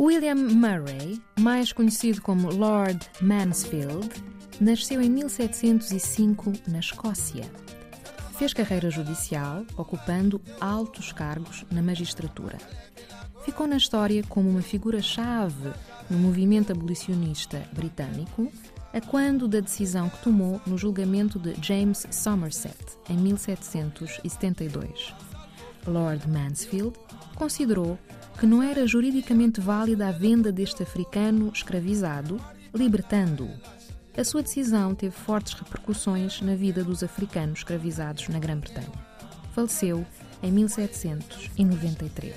William Murray, mais conhecido como Lord Mansfield, nasceu em 1705 na Escócia. Fez carreira judicial, ocupando altos cargos na magistratura. Ficou na história como uma figura-chave no movimento abolicionista britânico, a quando da decisão que tomou no julgamento de James Somerset, em 1772. Lord Mansfield considerou que não era juridicamente válida a venda deste africano escravizado, libertando-o. A sua decisão teve fortes repercussões na vida dos africanos escravizados na Grã-Bretanha. Faleceu em 1793.